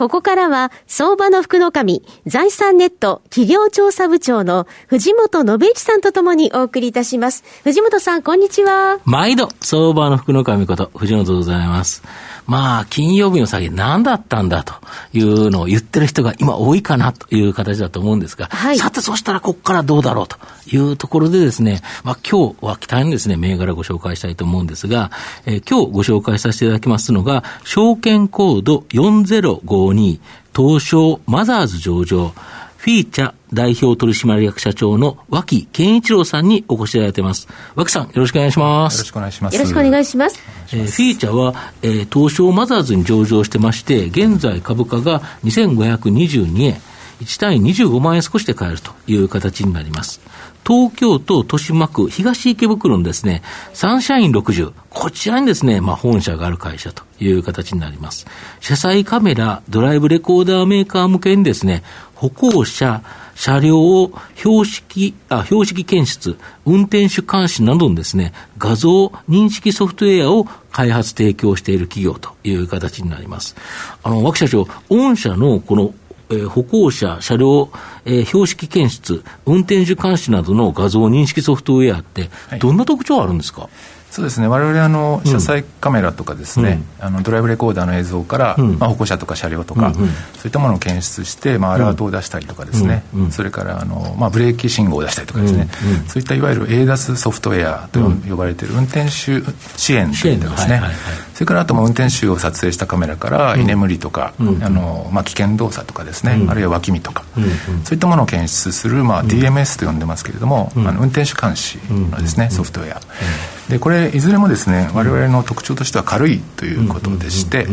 ここからは、相場の福の神、財産ネット企業調査部長の藤本信一さんとともにお送りいたします。藤本さん、こんにちは。毎度、相場の福の神こと、藤本でございます。まあ、金曜日の下げ何だったんだというのを言ってる人が今多いかなという形だと思うんですが、はい、さて、そしたらここからどうだろうというところでですね、まあ今日は期待のですね、銘柄ご紹介したいと思うんですが、えー、今日ご紹介させていただきますのが、証券コード4052東証マザーズ上場、フィーチャ代表取締役社長の脇健一郎さんにお越しいただいてます。脇さん、よろしくお願いします。よろしくお願いします。よろしくお願いします。えー、フィーチャは、えー、東証マザーズに上場してまして、現在株価が2522円、1単位25万円少しで買えるという形になります。東京都豊島区東池袋のですね、サンシャイン60、こちらにですね、まあ本社がある会社という形になります。車載カメラ、ドライブレコーダーメーカー向けにですね、歩行者、車両を標識、あ、標識検出、運転手監視などのですね、画像認識ソフトウェアを開発提供している企業という形になります。あの、脇社長、御社のこのえー、歩行者、車両、えー、標識検出、運転手監視などの画像認識ソフトウェアって、どんな特徴あるんですか、はいそうですね、われわれあの車載カメラとかですね、うん、あのドライブレコーダーの映像から、うん、まあ、歩行者とか車両とか、うんうん、そういったものを検出して、まあ、アラートを出したりとかですね、うんうん、それからあの、まあ、ブレーキ信号を出したりとかですね、そういったいわゆる ADAS ソフトウェアと呼ばれている運転手支援といったですね、はいはいはい、それからあとも運転手を撮影したカメラから居眠りとか、あのまあ、危険動作とかですね、あるいは脇見とか、そういったものを検出する、まあ、DMS と呼んでますけれども、あの運転手監視のですね、ソフトウェア。でこれいずれもですね我々の特徴としては軽いということでして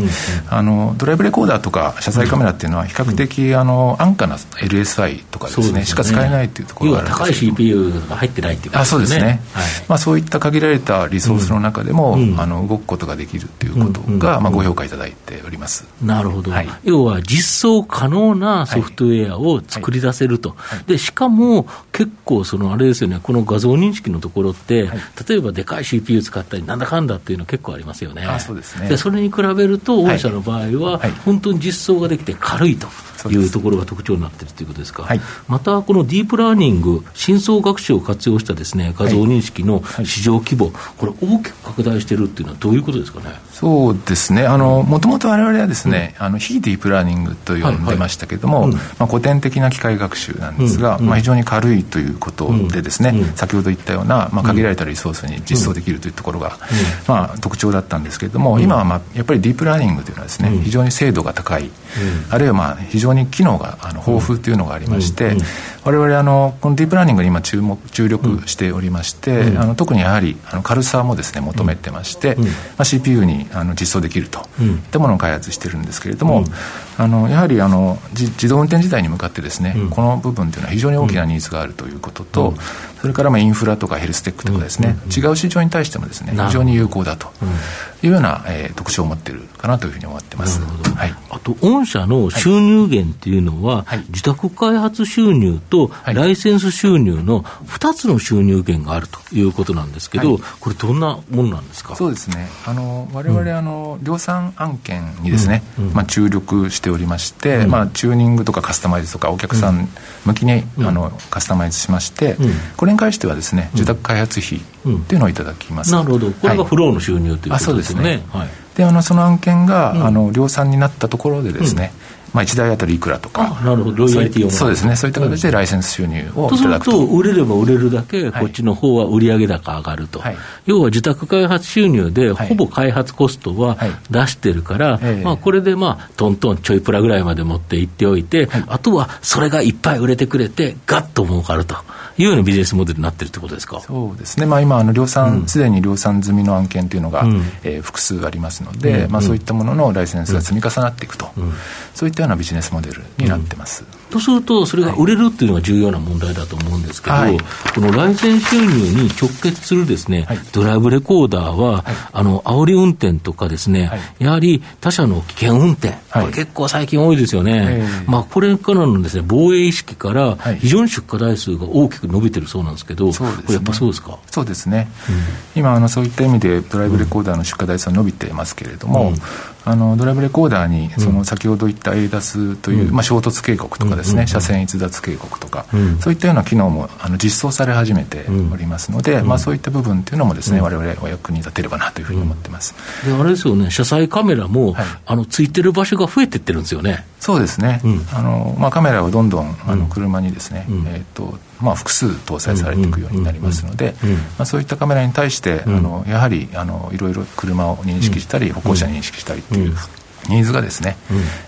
あのドライブレコーダーとか車載カメラっていうのは比較的あの安価な LSI とかですね、しか使えないというところがあるんです高い CPU が入ってないっていうことですね。あそうですね、はい、まあ、そういった限られたリソースの中でも、あの動くことができるということが、まあ、ご評価いただいております。なるほど、はい、要は実装可能なソフトウェアを作り出せると、でしかも結構そのあれですよねこの画像認識のところって、例えばでかい CPU 使ったり、なんだかんだっていうの結構ありますよね。あそうですねでそれに比べると、御社の場合は、本当に実装ができて軽いと。いうところが特徴になっているということですか、はい、またこのディープラーニング、深層学習を活用したです、ね、画像認識の市場規模、これ、大きく拡大しているっていうのは、どういうことですかね？そうですね、もともとわれわれはですね、うん、あの非ディープラーニングと呼んでましたけれども、はいはい。まあ、古典的な機械学習なんですが、うん、まあ、非常に軽いということでですね、うん、先ほど言ったような、まあ、限られたリソースに実装できるというところが、まあ、特徴だったんですけれども、今は、まあ、やっぱりディープラーニングというのはですね、非常に精度が高い、あるいは、まあ、非常に機能があの豊富というのがありまして、われわれあのこのディープラーニングに今注目注力しておりまして、あの特にやはりあの軽さもですね求めてまして、まあ、CPU にあの実装できると。いったものを開発してるんですけれども、あのやはりあの自動運転時代に向かってですね、この部分というのは非常に大きなニーズがあるということと、それからまあインフラとかヘルステックとかですね、違う市場に対してもですね非常に有効だというような、えー、特徴を持っているかなというふうに思ってます。はい、あと御社の収入源っていうのは、はい、自宅開発収入とライセンス収入の2つの収入源があるということなんですけど、はい、これどんなものなんですか？そうですね。あの我々、あの量産案件にですね、うん、まあ、注力しておりまして、うん、まあ、チューニングとかカスタマイズとかお客さん向きに、あのカスタマイズしまして、これに関してはですね受託開発費っていうのをいただきます、なるほど。これがフローの収入ということですね、ね。はい、であのその案件が、あの量産になったところでですね、まあ、1台あたりいくらとか、なるほど、ロイヤリティをそうですね、そういった形でライセンス収入をいただくと。とすると、売れれば売れるだけ、こっちの方は売上高上がると、はい、要は自宅開発収入で、ほぼ開発コストは出してるから、はい、まあ、これで、まあ、トントンちょいプラぐらいまで持っていっておいて、はい、あとはそれがいっぱい売れてくれて、ガッと儲かると。いうようなビジネスモデルになってるってことですか？そうですね、まあ、今、あの量産、す、で、に量産済みの案件というのが、うん、えー、複数ありますので、うん、まあ、そういったもののライセンスが積み重なっていくと、うん、そういったったようなビジネスモデルになってます。うん、とすると、それが売れるっていうのが重要な問題だと思うんですけど、はい、このライセンス収入に直結するですね、はい、ドライブレコーダーは、はい、あの、煽り運転とかですね、やはり他社の危険運転、これ結構最近多いですよね。まあ、これからのですね、防衛意識から、非常に出荷台数が大きく伸びてるそうなんですけど、これやっぱそうですか？そうですね。うん、今、あの、そういった意味でドライブレコーダーの出荷台数は伸びてますけれども、うんあのドライブレコーダーにその先ほど言った ADAS という、うん、まあ、衝突警告とかですね、車線逸脱警告とか、そういったような機能もあの実装され始めておりますので、まあ、そういった部分というのもですね、われわれお役に立てればなというふうに思ってます、であれですよね、車載カメラも、はい、あのついてる場所が増えてってるんですよね。そうですね、あのまあ、カメラをどんどんあの車にですね、えーとまあ、複数搭載されていくようになりますので、まあ、そういったカメラに対して、あのやはりあのいろいろ車を認識したり、歩行者認識したりというニーズがですね、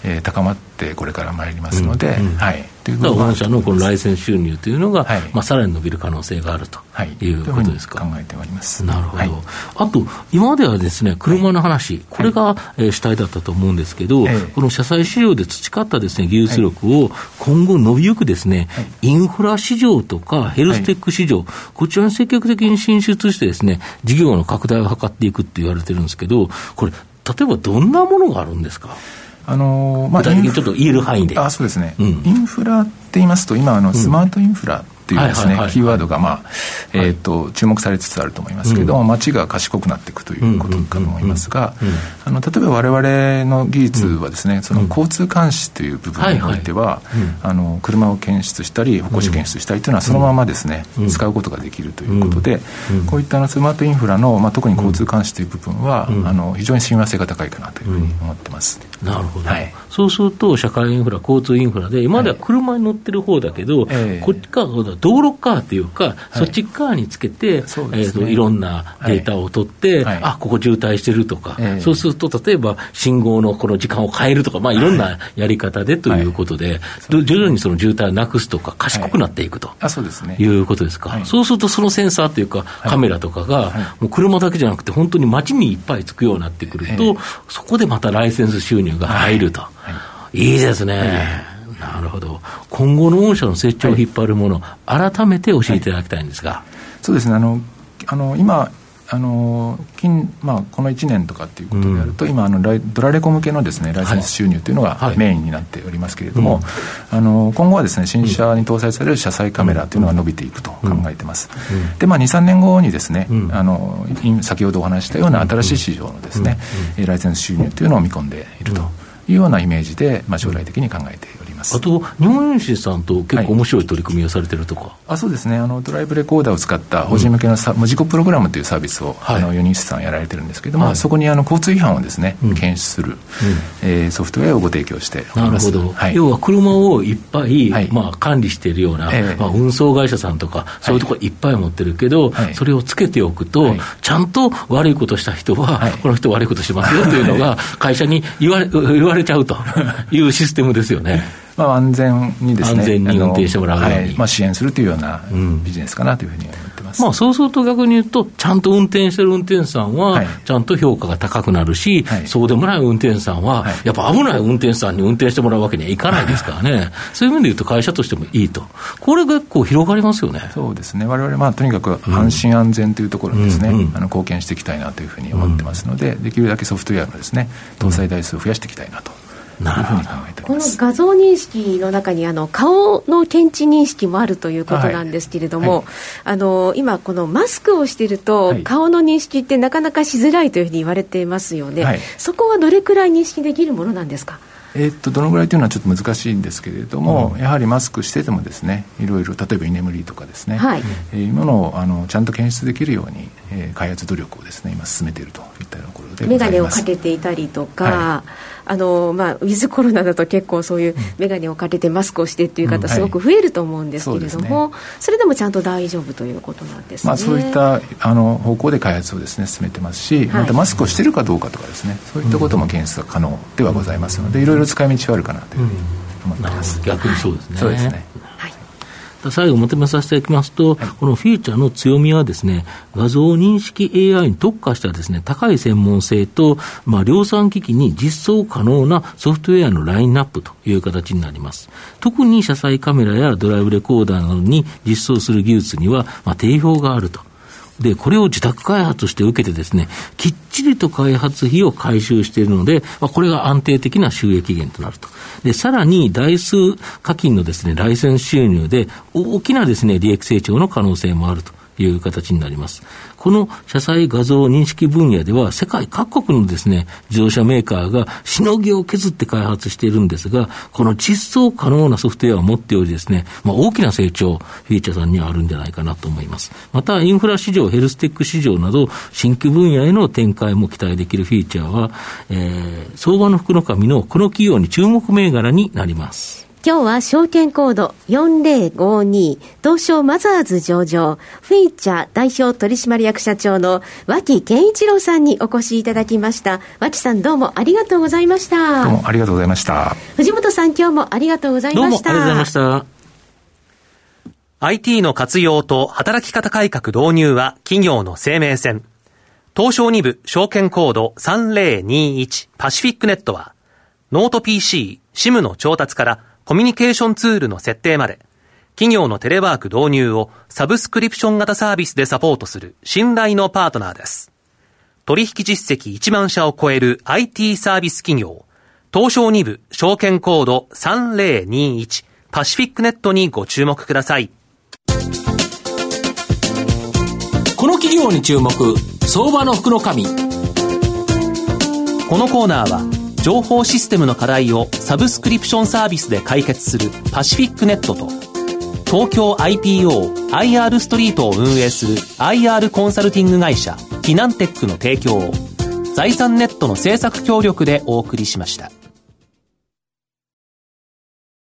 えー、高まってこれから参りますので、はい、ということ御社のこのライセンス収入というのが、はい、まあ、さらに伸びる可能性があるとい。うことですか。考えております。なるほど。はい、あと、今まではですね、車の話、はい、これが、えー、主体だったと思うんですけど、この車載市場で培ったですね、技術力を今後伸びゆくですね、インフラ市場とかヘルステック市場、こちらに積極的に進出してですね、事業の拡大を図っていくって言われてるんですけど、これ、例えばどんなものがあるんですか？あのまあ、ちょっと言える範囲で。あそうですね、うん、インフラって言いますと、今あの、スマートインフラっていうですね、キーワードが、まあえーと、注目されつつあると思いますけど、うん、街が賢くなっていくということかと思いますが、あの例えば我々の技術はですね、その交通監視という部分においては、あの車を検出したり、歩行者検出したりというのは、そのままですね、使うことができるということで、こういったあのスマートインフラの、まあ、特に交通監視という部分は、あの非常に親和性が高いかなというふうに思ってます。なるほど、はい、そうすると、社会インフラ、交通インフラで、今までは車に乗ってる方だけど、はい、こっちから道路側というか、はい、そっち側につけて、ね、えーと、いろんなデータを取って、はい、あここ渋滞してるとか、そうすると、例えば信号のこの時間を変えるとか、まあ、い。ろんなやり方でということで、徐々にその渋滞をなくすとか、賢くなっていくと、あそうですね、いうことですか、そうすると、そのセンサーというか、カメラとかが、もう車だけじゃなくて、本当に街にいっぱいつくようになってくると、そこでまたライセンス収入が入ると。いいですね。なるほど。今後の御社の成長を引っ張るもの、改めて教えていただきたいんですが。そうですね。あの、あの今、あの近まあ、この1年とかっていうことであると、うん、今あの、ドラレコ向けのです、ね、ライセンス収入というのがメインになっておりますけれども、はいあの今後はです、ね、新車に搭載される車載カメラというのが伸びていくと考えてます。うん、で、まあ、2、3年後にですね、あの先ほどお話したような新しい市場のですね、ライセンス収入というのを見込んでいるというようなイメージで、まあ、将来的に考えております。ます。あと、日本郵さんと結構面白い取り組みをされてるとか、はい、あそうですね。あの、ドライブレコーダーを使った法人向けのさ、うん、無事故プログラムというサービスを、はい、あの4人さんやられてるんですけれども、はい、そこにあの交通違反をですね、うん、検出する、うん、えー、ソフトウェアをご提供しております。なるほど、要は車をいっぱい、まあ、管理しているような、えー、まあ、運送会社さんとか、そういうところいっぱい持ってるけど、それをつけておくと、ちゃんと悪いことした人は、この人悪いことしますよというのが、会社に言われ言われちゃうというシステムですよね。まあ、安全にですね、安全に運転してもらうように、はい、まあ、支援するというようなビジネスかなというふうに思ってます、まあ、そうすると逆に言うと、ちゃんと運転してる運転手さんは、ちゃんと評価が高くなるし、はい、そうでもない運転手さんは、やっぱ危ない運転手さんに運転してもらうわけにはいかないですからね、そういう意味で言うと、会社としてもいいと、これが結構広がりますよね。そうですね、われわれ、まあ、とにかく安心安全というところにですね、うん。うん、あの貢献していきたいなというふうに思ってますので、できるだけソフトウェアのですね搭載台数を増やしていきたいなと。なるほど。この画像認識の中にあの顔の検知認識もあるということなんですけれども、はい。はい、あの今、このマスクをしていると、顔の認識ってなかなかしづらいというふうに言われていますよね、はい、そこはどれくらい認識できるものなんですか？えー、っとどのぐらいというのはちょっと難しいんですけれども、うん、やはりマスクしててもですねいろいろ例えば居眠りとかですね、はい。えー、いうものをあのちゃんと検出できるように、えー、開発努力をですね今進めているといったところで眼鏡をかけていたりとか、はい、あのまあ、ウィズコロナだと結構そういう眼鏡をかけてマスクをしてっていう方、すごく増えると思うんですけれども、うんはいそね、それでもちゃんと大丈夫ということなんですね、まあ、そういったあの方向で開発をです、ね、進めてますし、またマスクをしているかどうかとかですねそういったことも検出が可能ではございますので、いろいろ使い道はあるかなというふうに思ってます。逆にそうですね。そうですね。最後まとめさせていただきますと、はい、このフィーチャーの強みはですね、画像認識 AI に特化したですね、高い専門性と、まあ、量産機器に実装可能なソフトウェアのラインナップという形になります。特に車載カメラやドライブレコーダーなどに実装する技術には、まあ、定評があると。で、これを自宅開発して受けてですね、きっちりと開発費を回収しているので、まあ、これが安定的な収益源となると。で、さらに台数課金のですね、ライセンス収入で大きなですね、利益成長の可能性もあると。いう形になります。この車載画像認識分野では、世界各国のですね、自動車メーカーがしのぎを削って開発しているんですが、この実装可能なソフトウェアを持っておりですね、まあ、大きな成長、フィーチャーさんにはあるんじゃないかなと思います。また、インフラ市場、ヘルステック市場など、新規分野への展開も期待できるフィーチャーは、えー、相場の福の神のこの企業に注目銘柄になります。今日は証券コード4052東証マザーズ上場フィーチャー代表取締役社長の脇健一郎さんにお越しいただきました。脇さんどうもありがとうございました。どうもありがとうございました。藤本さん今日もありがとうございました。どうもありがとうございました。IT の活用と働き方改革導入は企業の生命線。東証2部証券コード3021パシフィックネットはノート PC、SIM の調達からコミュニケーションツールの設定まで、企業のテレワーク導入をサブスクリプション型サービスでサポートする信頼のパートナーです。取引実績1万社を超える IT サービス企業、東証2部証券コード3021パシフィックネットにご注目ください。この企業に注目、相場の福の神。このコーナーは、情報システムの課題をサブスクリプションサービスで解決するパシフィックネットと東京 IPO IR ストリートを運営する IR コンサルティング会社フィナンテックの提供を財産ネットの政策協力でお送りしました。